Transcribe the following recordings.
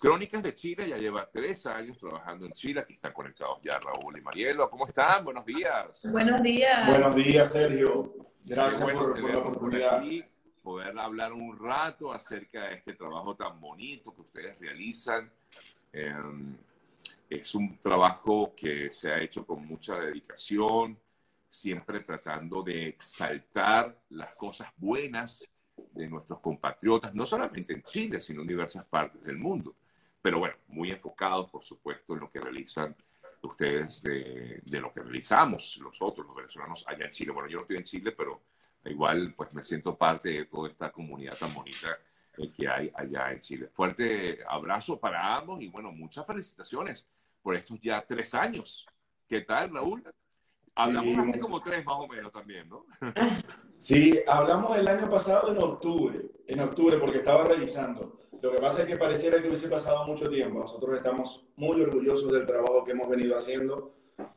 Crónicas de Chile ya lleva tres años trabajando en Chile. Aquí están conectados ya Raúl y Marielo. ¿Cómo están? Buenos días. Buenos días. Buenos días, Sergio. Gracias bueno por, por la oportunidad. poder hablar un rato acerca de este trabajo tan bonito que ustedes realizan. Eh, es un trabajo que se ha hecho con mucha dedicación, siempre tratando de exaltar las cosas buenas de nuestros compatriotas, no solamente en Chile, sino en diversas partes del mundo. Pero bueno, muy enfocados, por supuesto, en lo que realizan ustedes de, de lo que realizamos nosotros, los venezolanos, allá en Chile. Bueno, yo no estoy en Chile, pero igual pues me siento parte de toda esta comunidad tan bonita eh, que hay allá en Chile. Fuerte abrazo para ambos y bueno, muchas felicitaciones por estos ya tres años. ¿Qué tal, Raúl? Hablamos Sí. hace como tres más o menos también, ¿no? Sí, hablamos el año pasado en octubre, en octubre, porque estaba revisando. Lo que pasa es que pareciera que hubiese pasado mucho tiempo. Nosotros estamos muy orgullosos del trabajo que hemos venido haciendo.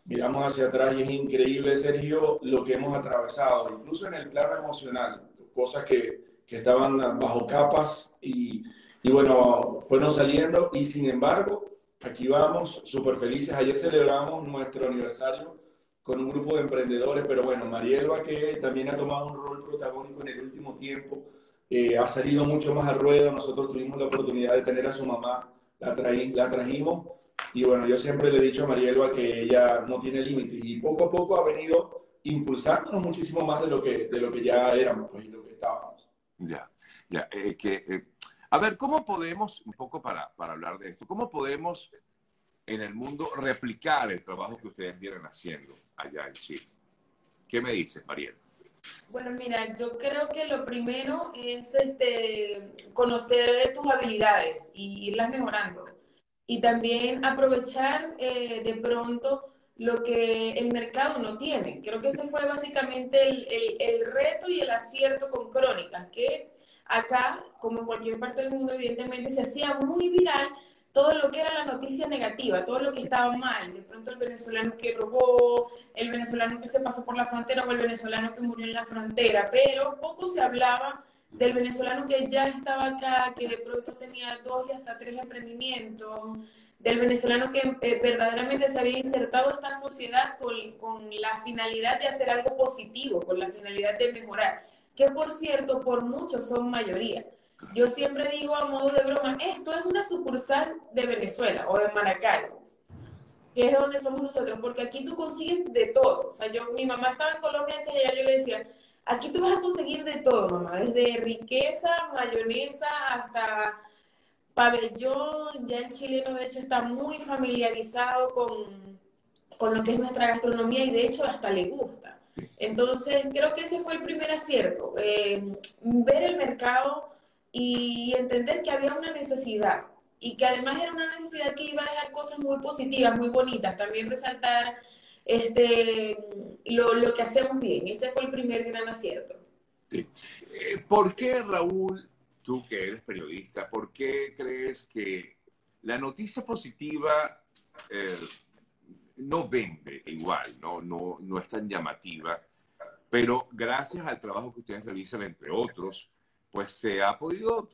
Miramos hacia atrás y es increíble, Sergio, lo que hemos atravesado, incluso en el plano emocional, cosas que, que estaban bajo capas y, y bueno, fueron saliendo y sin embargo, aquí vamos súper felices. Ayer celebramos nuestro aniversario con un grupo de emprendedores, pero bueno, Marielba que también ha tomado un rol protagónico en el último tiempo, eh, ha salido mucho más al ruedo, nosotros tuvimos la oportunidad de tener a su mamá, la, traí- la trajimos, y bueno, yo siempre le he dicho a Marielba que ella no tiene límites, y poco a poco ha venido impulsándonos muchísimo más de lo que, de lo que ya éramos, pues, y lo que estábamos. Ya, ya. eh, que, eh, a ver, ¿cómo podemos, un poco para, para hablar de esto, cómo podemos en el mundo replicar el trabajo que ustedes vienen haciendo allá en Chile? ¿Qué me dices, Mariel? Bueno, mira, yo creo que lo primero es este, conocer tus habilidades y irlas mejorando. Y también aprovechar eh, de pronto lo que el mercado no tiene. Creo que ese fue básicamente el, el- el reto y el acierto con Crónicas, que acá, como en cualquier parte del mundo, evidentemente se hacía muy viral todo lo que era la noticia negativa, todo lo que estaba mal. De pronto el venezolano que robó, el venezolano que se pasó por la frontera o el venezolano que murió en la frontera, pero poco se hablaba del venezolano que ya estaba acá, que de pronto tenía dos y hasta tres emprendimientos, del venezolano que eh, verdaderamente se había insertado a esta sociedad con, con la finalidad de hacer algo positivo, con la finalidad de mejorar, que por cierto, por muchos son mayoría. Yo siempre digo a modo de broma, esto es una sucursal de Venezuela o de Maracaibo que es donde somos nosotros, porque aquí tú consigues de todo. O sea, yo, mi mamá estaba en Colombia antes y allá yo le decía, aquí tú vas a conseguir de todo, mamá, desde riqueza, mayonesa, hasta pabellón. Ya el chileno, de hecho, está muy familiarizado con, con lo que es nuestra gastronomía y, de hecho, hasta le gusta. Entonces, creo que ese fue el primer acierto, eh, ver el mercado y entender que había una necesidad y que además era una necesidad que iba a dejar cosas muy positivas, muy bonitas. También resaltar este, lo, lo que hacemos bien. Ese fue el primer gran acierto. Sí. Eh, ¿Por qué, Raúl, tú que eres periodista, por qué crees que la noticia positiva eh, no vende igual, no, no, no es tan llamativa, pero gracias al trabajo que ustedes realizan, entre otros, pues se ha podido,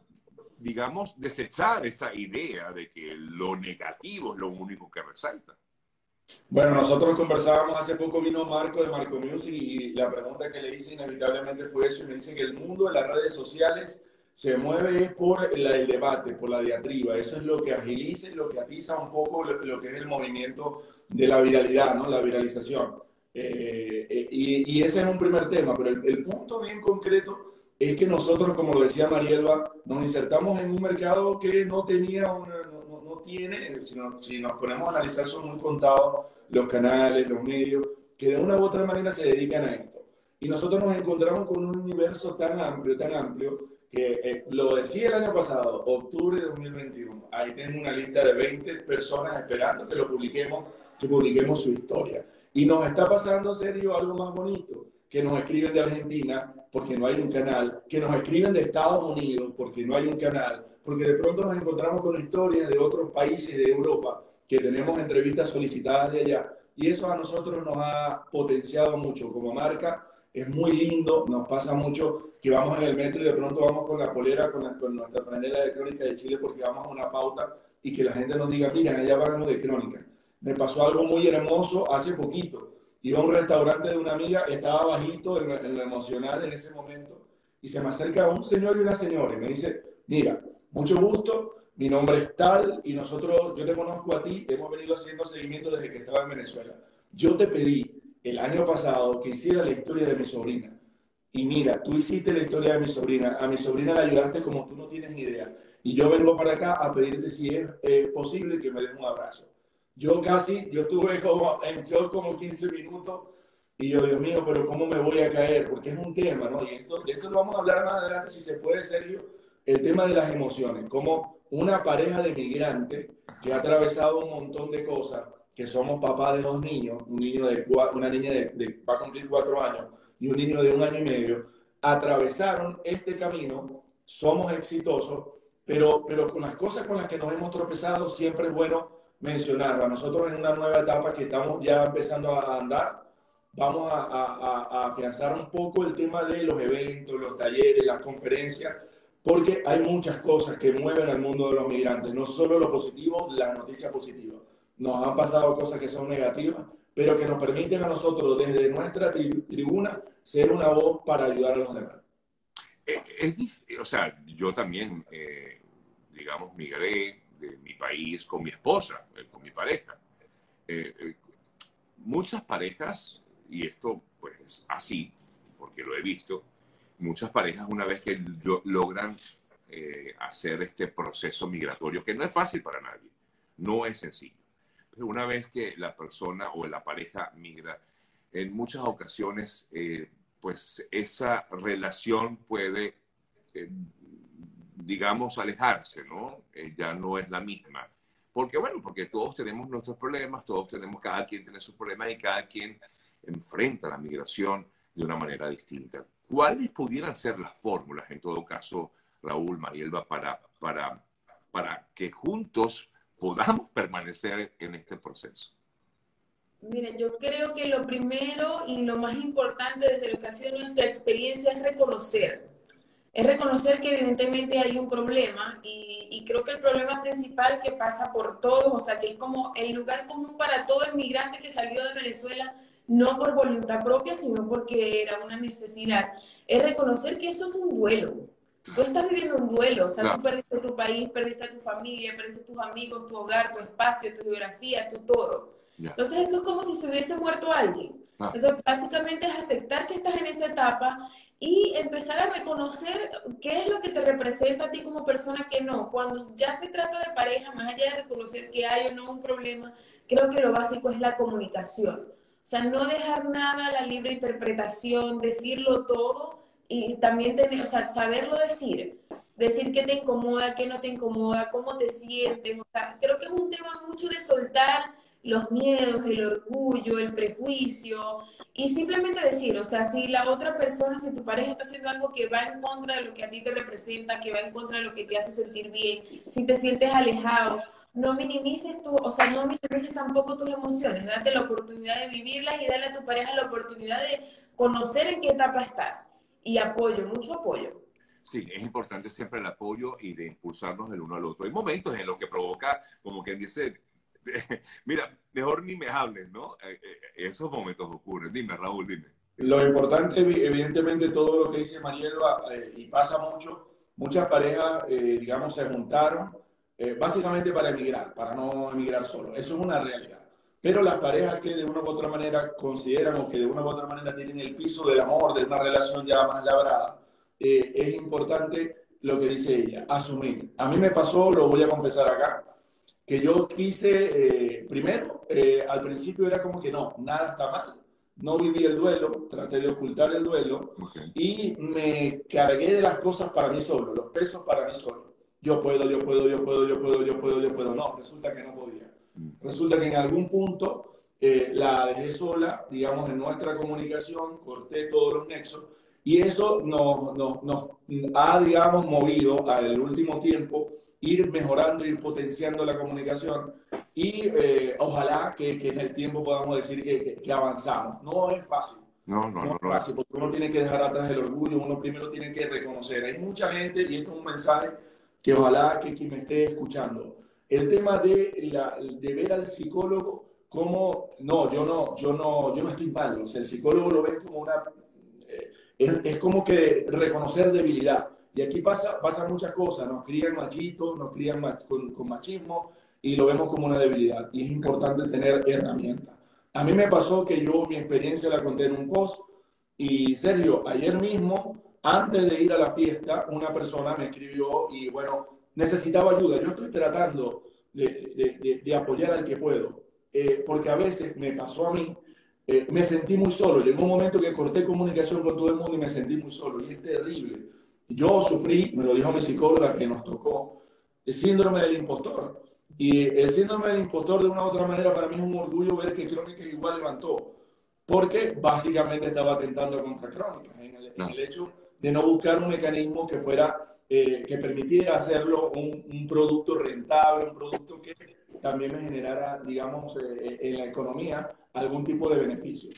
digamos, desechar esa idea de que lo negativo es lo único que resalta? Bueno, nosotros conversábamos hace poco, vino Marco de Marco Music y la pregunta que le hice inevitablemente fue eso, y me dice que el mundo de las redes sociales se mueve por la- el debate, por la diatriba, eso es lo que agiliza lo que atiza un poco lo, que es el movimiento de la viralidad, ¿no? La viralización. Eh, eh, y, ese es un primer tema, pero el punto bien concreto es que nosotros, como lo decía Marielba, nos insertamos en un mercado que no tenía una, no, no- tiene, si, no- si nos ponemos a analizar, son muy contados los canales, los medios, que de una u otra manera se dedican a esto. Y nosotros nos encontramos con un universo tan amplio, tan amplio, que eh, lo decía el año pasado, octubre de 2021. Ahí tengo una lista de 20 personas esperando que lo publiquemos, que publiquemos su historia. Y nos está pasando, Sergio, algo más bonito, que nos escriben de Argentina porque no hay un canal, que nos escriben de Estados Unidos porque no hay un canal, porque de pronto nos encontramos con historias de otros países de Europa que tenemos entrevistas solicitadas de allá. Y eso a nosotros nos ha potenciado mucho como marca es muy lindo, nos pasa mucho que vamos en el metro y de pronto vamos con la polera, con, nuestra franela de Crónica de Chile porque vamos a una pauta y que la gente nos diga, mira, allá van de Crónica. Me pasó algo muy hermoso hace poquito. Iba a un restaurante de una amiga, estaba bajito en, en lo emocional en ese momento y se me acerca un señor y una señora y me dice, mira, mucho gusto, mi nombre es tal y nosotros, yo te conozco a ti, hemos venido haciendo seguimiento desde que estaba en Venezuela. Yo te pedí el año pasado que hiciera la historia de mi sobrina. Y mira, tú hiciste la historia de mi sobrina, a mi sobrina la ayudaste como tú no tienes ni idea. Y yo vengo para acá a pedirte si es eh, posible que me des un abrazo. Yo casi, yo estuve como en shock como 15 minutos y yo, Dios mío, pero ¿cómo me voy a caer? Porque es un tema, ¿no? Y esto, de esto lo vamos a hablar más adelante, si se puede, Sergio, el tema de las emociones. Como una pareja de migrantes que ha atravesado un montón de cosas, que somos papás de dos niños, un niño de una niña de, va a cumplir cuatro años y un niño de un año y medio, atravesaron este camino, somos exitosos, pero, pero con las cosas con las que nos hemos tropezado siempre es bueno mencionarlas. Nosotros en una nueva etapa que estamos ya empezando a andar, vamos a, a, a afianzar un poco el tema de los eventos, los talleres, las conferencias, porque hay muchas cosas que mueven al mundo de los migrantes, no solo lo positivo, las noticias positivas nos han pasado cosas que son negativas, pero que nos permiten a nosotros desde nuestra tribuna ser una voz para ayudar a los demás. Eh, es, o sea, yo también, eh, digamos, migré de mi país con mi esposa, eh, con mi pareja. muchas parejas, y esto pues así, porque lo he visto, muchas parejas una vez que logran hacer este proceso migratorio, que no es fácil para nadie, no es sencillo una vez que la persona o la pareja migra, en muchas ocasiones, eh, pues esa relación puede, eh, digamos, alejarse, ¿no? Eh, ya no es la misma. Porque, bueno, porque todos tenemos nuestros problemas, todos tenemos, cada quien tiene sus problemas y cada quien enfrenta la migración de una manera distinta. ¿Cuáles pudieran ser las fórmulas, en todo caso, Raúl, Marielba, para, para, para que juntos podamos permanecer en este proceso? Mire, yo creo que lo primero y lo más importante desde lo que ha sido nuestra experiencia es reconocer. Es reconocer que evidentemente hay un problema y, y, creo que el problema principal que pasa por todos, o sea, que es como el lugar común para todo el migrante que salió de Venezuela, no por voluntad propia, sino porque era una necesidad, es reconocer que eso es un duelo Tú estás viviendo un duelo, o sea, tú perdiste tu país, perdiste a tu familia, perdiste tus amigos, tu hogar, tu espacio, tu geografía, tu todo. Entonces eso es como si se hubiese muerto alguien. Entonces básicamente es aceptar que estás en esa etapa y empezar a reconocer qué es lo que te representa a ti como persona que no. Cuando ya se trata de pareja, más allá de reconocer que hay o no un problema, creo que lo básico es la comunicación. O sea, no dejar nada a la libre interpretación, decirlo todo y también tener, o sea, saberlo decir, decir qué te incomoda, qué no te incomoda, cómo te sientes. O sea, creo que es un tema mucho de soltar los miedos, el orgullo, el prejuicio y simplemente decir, o sea, si la otra persona, si tu pareja está haciendo algo que va en contra de lo que a ti te representa, que va en contra de lo que te hace sentir bien, si te sientes alejado, no minimices tu, o sea, no minimices tampoco tus emociones, date la oportunidad de vivirlas y dale a tu pareja la oportunidad de conocer en qué etapa estás y apoyo, mucho apoyo. Sí, es importante siempre el apoyo y de impulsarnos el uno al otro. Hay momentos en los que provoca, como quien dice, mira, mejor ni me hables, ¿no? Eh, eh, esos momentos ocurren. Dime, Raúl, dime. Lo importante, evidentemente, todo lo que dice Marielba, eh, y pasa mucho, muchas parejas, digamos, se montaron básicamente para emigrar, para no emigrar solo. Eso es una realidad. Pero las parejas que de una u otra manera consideran o que de una u otra manera tienen el piso del amor, de una relación ya más labrada, eh, es importante lo que dice ella, asumir. A mí me pasó, lo voy a confesar acá, que yo quise, eh, primero, eh, al principio era como que no, nada está mal. No viví el duelo, traté de ocultar el duelo y me cargué de las cosas para mí solo, los pesos para mí solo. Yo puedo, yo puedo, yo puedo, yo puedo, yo puedo, yo puedo. No, resulta que no podía. Resulta que en algún punto eh, la dejé sola, digamos, en nuestra comunicación, corté todos los nexos y eso nos, nos, nos ha, digamos, movido al último tiempo ir mejorando, ir potenciando la comunicación y eh, ojalá que, que, en el tiempo podamos decir que, que, avanzamos. No es fácil, No, no, no. no, fácil, porque uno tiene que dejar atrás el orgullo, uno primero tiene que reconocer. Hay mucha gente, y esto es un mensaje que ojalá que quien me esté escuchando, el tema de, la, de ver al psicólogo como, no, yo no, yo no, yo no estoy mal, o sea, el psicólogo lo ve como una, eh, es, es, como que reconocer debilidad. Y aquí pasa, pasa muchas cosas, nos crían machitos, nos crían con, con machismo y lo vemos como una debilidad. Y es importante tener herramientas. A mí me pasó que yo mi experiencia la conté en un post y Sergio, ayer mismo, antes de ir a la fiesta, una persona me escribió y bueno, necesitaba ayuda. Yo estoy tratando de, de, de apoyar al que puedo, eh, porque a veces me pasó a mí, eh, me sentí muy solo. Llegó un momento que corté comunicación con todo el mundo y me sentí muy solo y es terrible. Yo sufrí, me lo dijo mi psicóloga que nos tocó, el síndrome del impostor. Y el síndrome del impostor, de una u otra manera, para mí es un orgullo ver que Crónicas igual levantó, porque básicamente estaba atentando contra Crónicas, en el, no. en el hecho de no buscar un mecanismo que fuera, eh, que permitiera hacerlo un, un, producto rentable, un producto que también me generara, digamos, eh, en la economía algún tipo de beneficio.